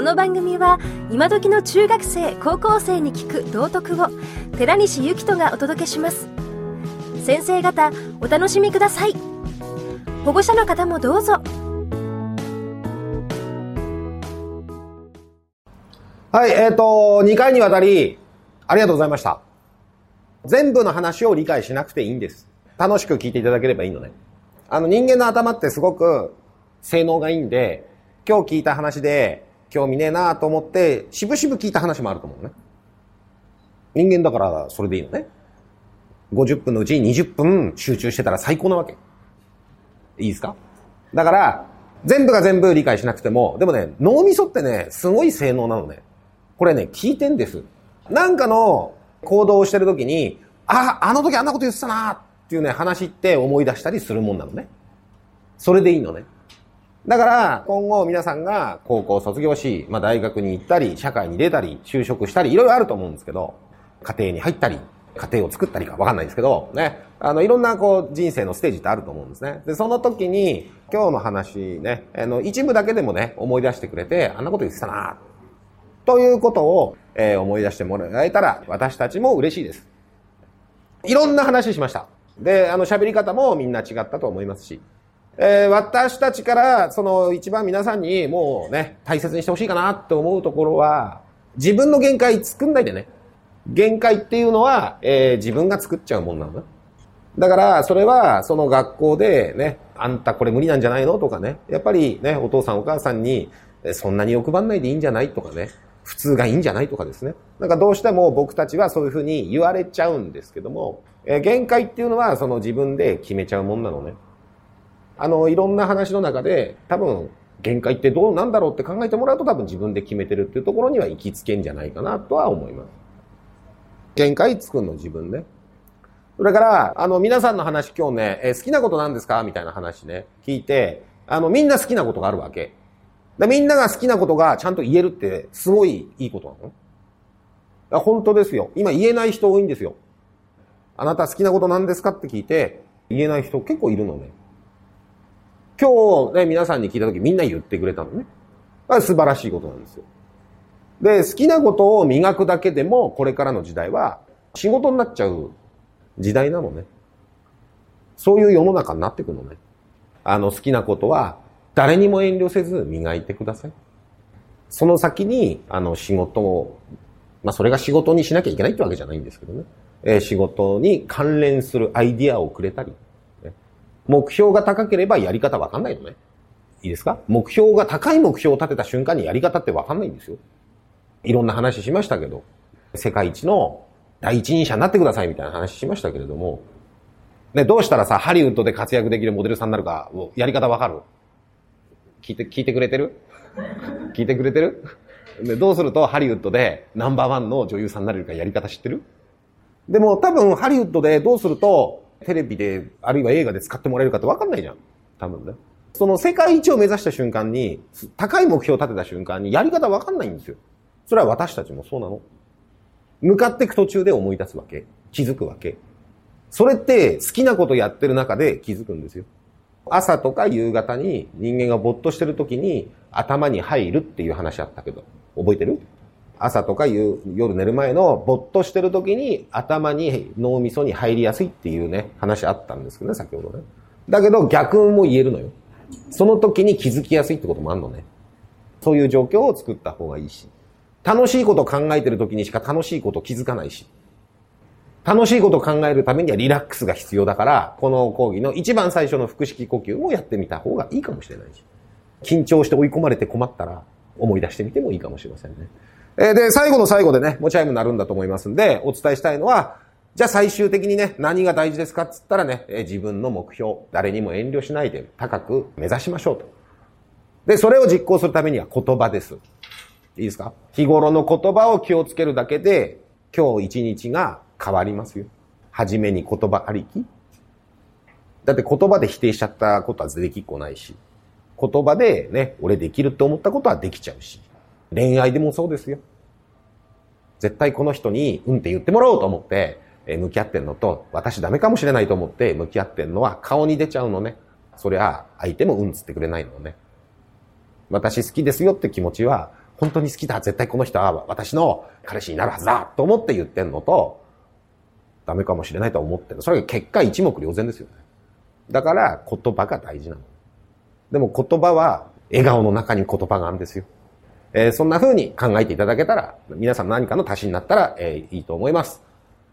この番組は今時の中学生高校生に聞く道徳を寺西幸人がお届けします。先生方お楽しみください。保護者の方もどうぞ。はいえっ、ー、と2回にわたりありがとうございました。全部の話を理解しなくていいんです。楽しく聞いていただければいいのねあの人間の頭ってすごく性能がいいんで今日聞いた話で興味ねえなと思って、しぶしぶ聞いた話もあると思うね。人間だからそれでいいのね。50分のうち20分集中してたら最高なわけ。いいですか？だから、全部が全部理解しなくても、でもね、脳みそってね、すごい性能なのね。これね、聞いてんです。なんかの行動をしてるときに、あ、あの時あんなこと言ってたなっていうね、話って思い出したりするもんなのね。それでいいのね。だから、今後皆さんが高校卒業し、まあ大学に行ったり、社会に出たり、就職したり、いろいろあると思うんですけど、家庭に入ったり、家庭を作ったりかわかんないですけど、ね、あの、いろんなこう人生のステージってあると思うんですね。で、その時に、今日の話ね、あの、一部だけでもね、思い出してくれて、あんなこと言ってたなということを、えー、思い出してもらえたら、私たちも嬉しいです。いろんな話しました。で、あの、喋り方もみんな違ったと思いますし、えー、私たちから、その一番皆さんにもうね、大切にしてほしいかなって思うところは、自分の限界作んないでね。限界っていうのは、えー、自分が作っちゃうもんなのね。だから、それは、その学校でね、あんたこれ無理なんじゃないのとかね、やっぱりね、お父さんお母さんに、そんなに欲張んないでいいんじゃないとかね、普通がいいんじゃないとかですね。なんかどうしても僕たちはそういうふうに言われちゃうんですけども、えー、限界っていうのはその自分で決めちゃうもんなのね。あの、いろんな話の中で、多分、限界ってどうなんだろうって考えてもらうと多分自分で決めてるっていうところには行きつけんじゃないかなとは思います。限界作るの自分ね。それから、あの、皆さんの話今日ね、え好きなことなんですかみたいな話ね、聞いて、あの、みんな好きなことがあるわけ。でみんなが好きなことがちゃんと言えるって、すごいいいことなの？本当ですよ。今言えない人多いんですよ。あなた好きなことなんですかって聞いて、言えない人結構いるのね。今日ね、皆さんに聞いた時みんな言ってくれたのね。素晴らしいことなんですよ。で、好きなことを磨くだけでも、これからの時代は仕事になっちゃう時代なのね。そういう世の中になってくのね。あの好きなことは誰にも遠慮せず磨いてください。その先に、あの仕事を、まあそれが仕事にしなきゃいけないってわけじゃないんですけどね。えー、仕事に関連するアイディアをくれたり、目標が高ければやり方わかんないのね。いいですか？目標が高い目標を立てた瞬間にやり方ってわかんないんですよ。いろんな話しましたけど、世界一の第一人者になってくださいみたいな話しましたけれども、ね、どうしたらさ、ハリウッドで活躍できるモデルさんになるか、やり方わかる？聞いて、聞いてくれてる？聞いてくれてる？で、どうするとハリウッドでナンバーワンの女優さんになれるかやり方知ってる？でも多分ハリウッドでどうするとテレビで、あるいは映画で使ってもらえるかって分かんないじゃん。多分ね。その世界一を目指した瞬間に、高い目標を立てた瞬間に、やり方分かんないんですよ。それは私たちもそうなの。向かっていく途中で思い出すわけ。気づくわけ。それって好きなことやってる中で気づくんですよ。朝とか夕方に人間がぼっとしてる時に頭に入るっていう話あったけど、覚えてる？朝とか夜寝る前のぼっとしてる時に頭に脳みそに入りやすいっていうね、話あったんですけどね、先ほどね。だけど逆も言えるのよ。その時に気づきやすいってこともあるのね。そういう状況を作った方がいいし。楽しいことを考えてる時にしか楽しいこと気づかないし。楽しいことを考えるためにはリラックスが必要だから、この講義の一番最初の腹式呼吸もやってみた方がいいかもしれないし。緊張して追い込まれて困ったら思い出してみてもいいかもしれませんね。えで、最後の最後でね、持ち合いもなるんだと思いますんで、お伝えしたいのは、じゃあ最終的にね、何が大事ですかっつったらね、え自分の目標、誰にも遠慮しないで高く目指しましょうと。で、それを実行するためには言葉です。いいですか？日頃の言葉を気をつけるだけで、今日一日が変わりますよ。はじめに言葉ありき。だって言葉で否定しちゃったことはできっこないし、言葉でね、俺できるって思ったことはできちゃうし。恋愛でもそうですよ。絶対この人に、うんって言ってもらおうと思って、え向き合ってんのと、私ダメかもしれないと思って向き合ってんのは顔に出ちゃうのね。そりゃ、相手もうんつってくれないのね。私好きですよって気持ちは、本当に好きだ、絶対この人は私の彼氏になるはずだと思って言ってんのと、ダメかもしれないと思ってる。それが結果一目瞭然ですよね。だから言葉が大事なの。でも言葉は笑顔の中に言葉があるんですよ。えー、そんな風に考えていただけたら、皆さん何かの足しになったら、えー、いいと思います。